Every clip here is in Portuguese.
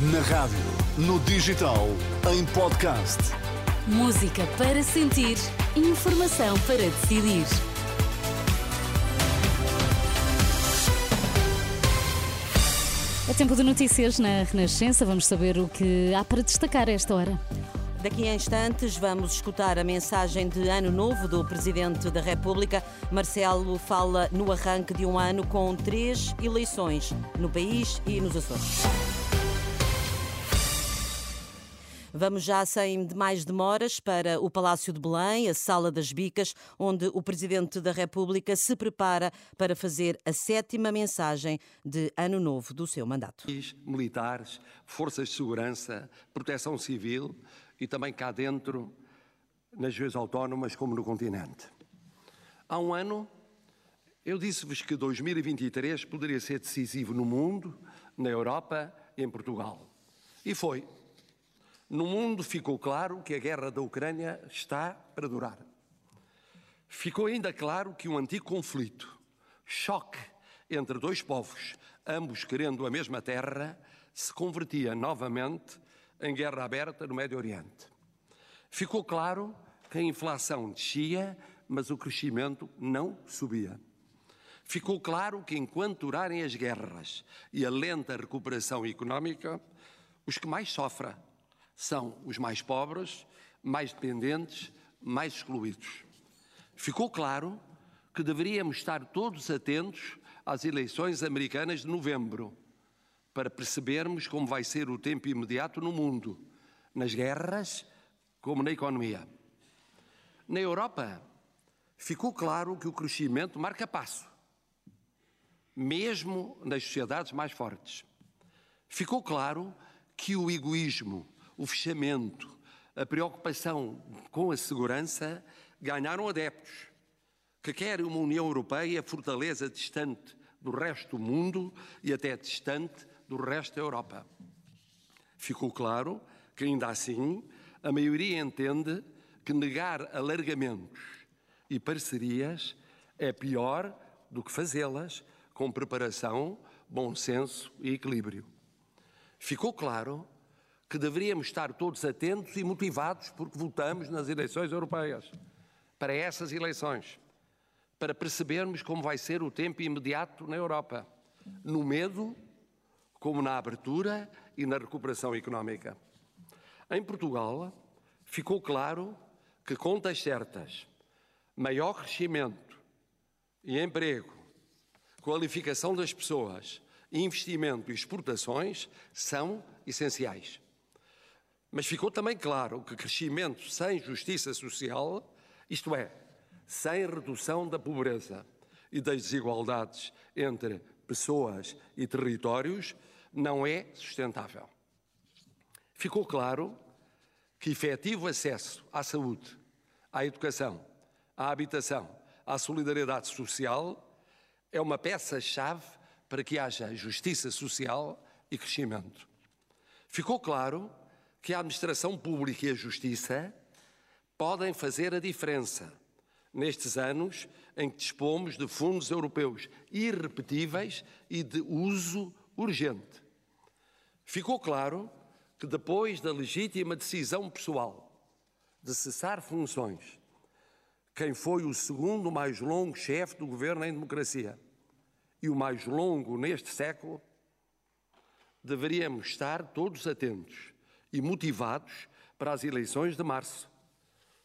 Na rádio, no digital, em podcast. Música para sentir, informação para decidir. É tempo de notícias na Renascença. Vamos saber o que há para destacar a esta hora. Daqui a instantes vamos escutar a mensagem de Ano Novo do Presidente da República. Marcelo fala no arranque de um ano com três eleições no país e nos Açores. Vamos já sem mais demoras para o Palácio de Belém, a Sala das Bicas, onde o Presidente da República se prepara para fazer a sétima mensagem de Ano Novo do seu mandato. Militares, forças de segurança, proteção civil e também cá dentro, nas regiões autónomas, como no continente. Há um ano, eu disse-vos que 2023 poderia ser decisivo no mundo, na Europa e em Portugal. E foi. No mundo ficou claro que a guerra da Ucrânia está para durar. Ficou ainda claro que um antigo conflito, choque entre dois povos, ambos querendo a mesma terra, se convertia novamente em guerra aberta no Médio Oriente. Ficou claro que a inflação descia, mas o crescimento não subia. Ficou claro que enquanto durarem as guerras e a lenta recuperação económica, os que mais sofrem são os mais pobres, mais dependentes, mais excluídos. Ficou claro que deveríamos estar todos atentos às eleições americanas de novembro, para percebermos como vai ser o tempo imediato no mundo, nas guerras como na economia. Na Europa, ficou claro que o crescimento marca passo, mesmo nas sociedades mais fortes. Ficou claro que o egoísmo, o fechamento, a preocupação com a segurança ganharam adeptos, que querem uma União Europeia fortaleza distante do resto do mundo e até distante do resto da Europa. Ficou claro que, ainda assim, a maioria entende que negar alargamentos e parcerias é pior do que fazê-las com preparação, bom senso e equilíbrio. Ficou claro que deveríamos estar todos atentos e motivados porque votamos nas eleições europeias, para essas eleições, para percebermos como vai ser o tempo imediato na Europa, no medo, como na abertura e na recuperação económica. Em Portugal, ficou claro que contas certas, maior crescimento e emprego, qualificação das pessoas, investimento e exportações são essenciais. Mas ficou também claro que crescimento sem justiça social, isto é, sem redução da pobreza e das desigualdades entre pessoas e territórios, não é sustentável. Ficou claro que efetivo acesso à saúde, à educação, à habitação, à solidariedade social é uma peça-chave para que haja justiça social e crescimento. Ficou claro que a administração pública e a justiça podem fazer a diferença nestes anos em que dispomos de fundos europeus irrepetíveis e de uso urgente. Ficou claro que depois da legítima decisão pessoal de cessar funções, quem foi o segundo mais longo chefe do governo em democracia e o mais longo neste século, deveríamos estar todos atentos e motivados para as eleições de março,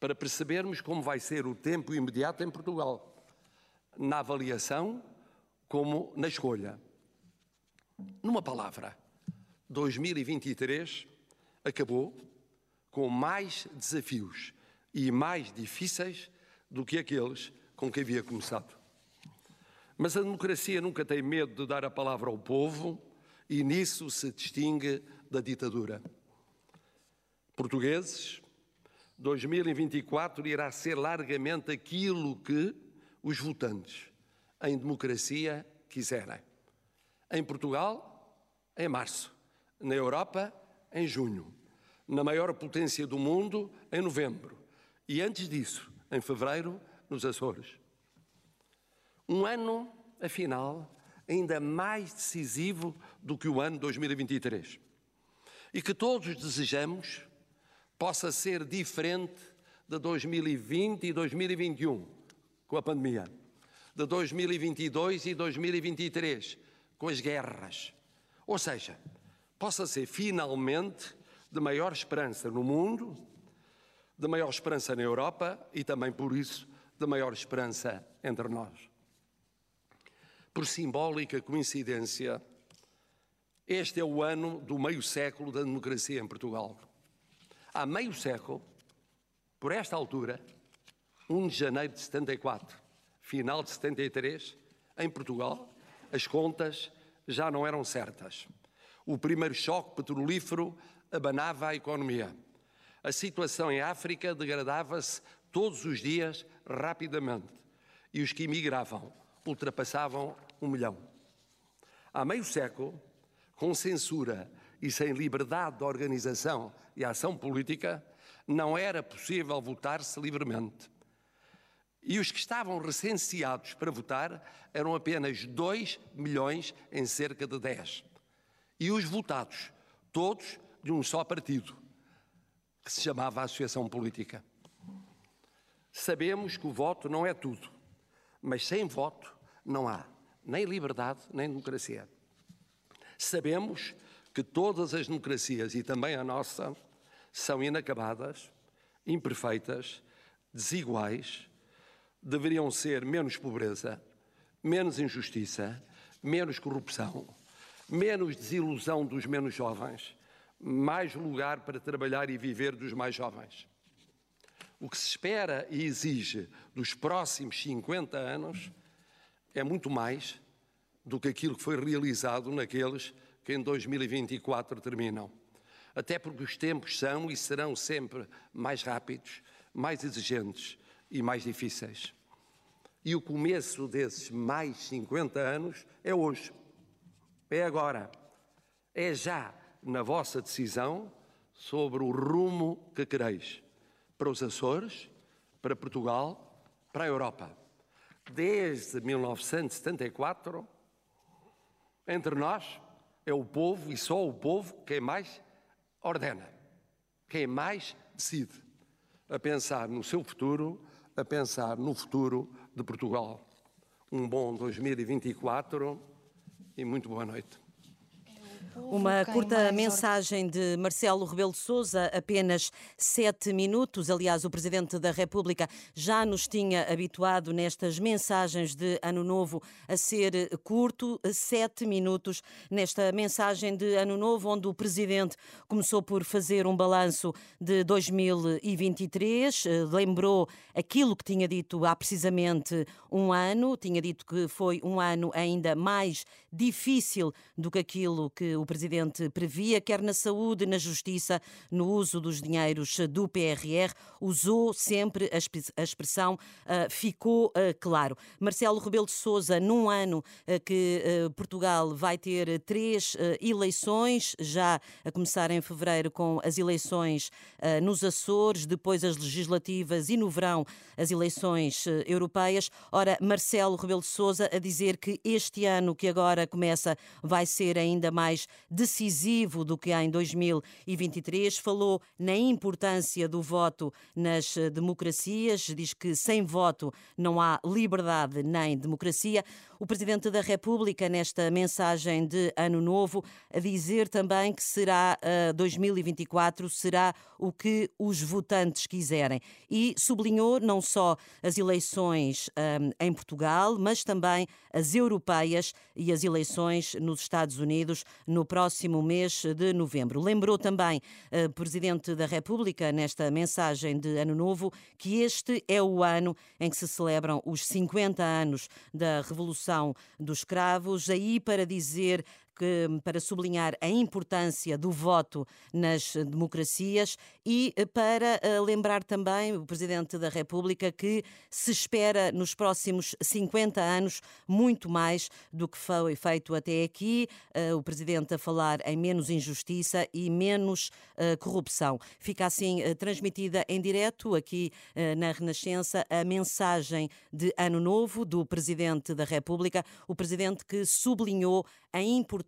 para percebermos como vai ser o tempo imediato em Portugal, na avaliação como na escolha. Numa palavra, 2023 acabou com mais desafios e mais difíceis do que aqueles com que havia começado. Mas a democracia nunca tem medo de dar a palavra ao povo e nisso se distingue da ditadura. Portugueses, 2024 irá ser largamente aquilo que os votantes em democracia quiserem. Em Portugal, em março. Na Europa, em junho. Na maior potência do mundo, em novembro. E antes disso, em fevereiro, nos Açores. Um ano, afinal, ainda mais decisivo do que o ano 2023. e que todos desejamos possa ser diferente de 2020 e 2021, com a pandemia, de 2022 e 2023, com as guerras. Ou seja, possa ser finalmente de maior esperança no mundo, de maior esperança na Europa e também por isso de maior esperança entre nós. Por simbólica coincidência, este é o ano do meio século da democracia em Portugal. Há meio século, por esta altura, 1 de janeiro de 74, final de 73, em Portugal, as contas já não eram certas. O primeiro choque petrolífero abanava a economia. A situação em África degradava-se todos os dias rapidamente e os que emigravam ultrapassavam um milhão. Há meio século, com censura e sem liberdade de organização e ação política, não era possível votar-se livremente. E os que estavam recenseados para votar eram apenas 2 milhões em cerca de 10. E os votados, todos de um só partido, que se chamava Associação Política. Sabemos que o voto não é tudo, mas sem voto não há nem liberdade nem democracia. Sabemos que todas as democracias, e também a nossa, são inacabadas, imperfeitas, desiguais, deveriam ser menos pobreza, menos injustiça, menos corrupção, menos desilusão dos menos jovens, mais lugar para trabalhar e viver dos mais jovens. O que se espera e exige dos próximos 50 anos é muito mais do que aquilo que foi realizado naqueles que em 2024 terminam. Até porque os tempos são e serão sempre mais rápidos, mais exigentes e mais difíceis. E o começo desses mais 50 anos é hoje. É agora. É já na vossa decisão sobre o rumo que quereis para os Açores, para Portugal, para a Europa. Desde 1974, entre nós, é o povo e só o povo quem mais ordena, quem mais decide a pensar no seu futuro, a pensar no futuro de Portugal. Um bom 2024 e muito boa noite. Uma curta mensagem de Marcelo Rebelo de Sousa, apenas sete minutos. Aliás, o Presidente da República já nos tinha habituado nestas mensagens de Ano Novo a ser curto, sete minutos. Nesta mensagem de Ano Novo, onde o Presidente começou por fazer um balanço de 2023, lembrou aquilo que tinha dito há precisamente um ano, tinha dito que foi um ano ainda mais difícil do que aquilo que o o Presidente previa, quer na saúde, na justiça, no uso dos dinheiros do PRR, usou sempre a expressão uh, ficou uh, claro. Marcelo Rebelo de Sousa, num ano uh, que Portugal vai ter três eleições, já a começar em fevereiro com as eleições nos Açores, depois as legislativas e no verão as eleições europeias. Ora, Marcelo Rebelo de Sousa a dizer que este ano que agora começa vai ser ainda mais decisivo do que há em 2023. Falou na importância do voto nas eh, democracias, diz que sem voto não há liberdade nem democracia. O Presidente da República, nesta mensagem de Ano Novo, a dizer também que será uh, eh, 2024 será o que os votantes quiserem. E sublinhou não só as eleições eh, em Portugal, mas também as europeias e as eleições nos Estados Unidos no próximo mês de novembro. Lembrou também o eh, Presidente da República, nesta mensagem de Ano Novo, que este é o ano em que se celebram os 50 anos da Revolução dos Cravos, aí para dizer que, para sublinhar a importância do voto nas democracias e eh, para eh, lembrar também o Presidente da República que se espera nos próximos 50 anos muito mais do que foi feito até aqui. Eh, o Presidente a falar em menos injustiça e menos corrupção. Fica assim transmitida em direto aqui na Renascença a mensagem de Ano Novo do Presidente da República, o Presidente que sublinhou a importância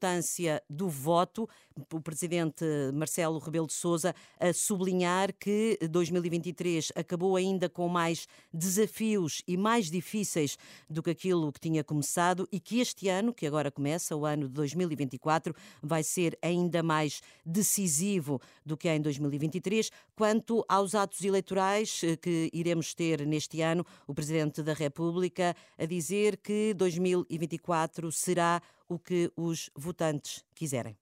do voto. O presidente Marcelo Rebelo de Sousa a sublinhar que 2023 acabou ainda com mais desafios e mais difíceis do que aquilo que tinha começado e que este ano, que agora começa, o ano de 2024, vai ser ainda mais decisivo do que em 2023. Quanto aos atos eleitorais eh, que iremos ter neste ano, o presidente da República a dizer que 2024 será o que os votantes quiserem.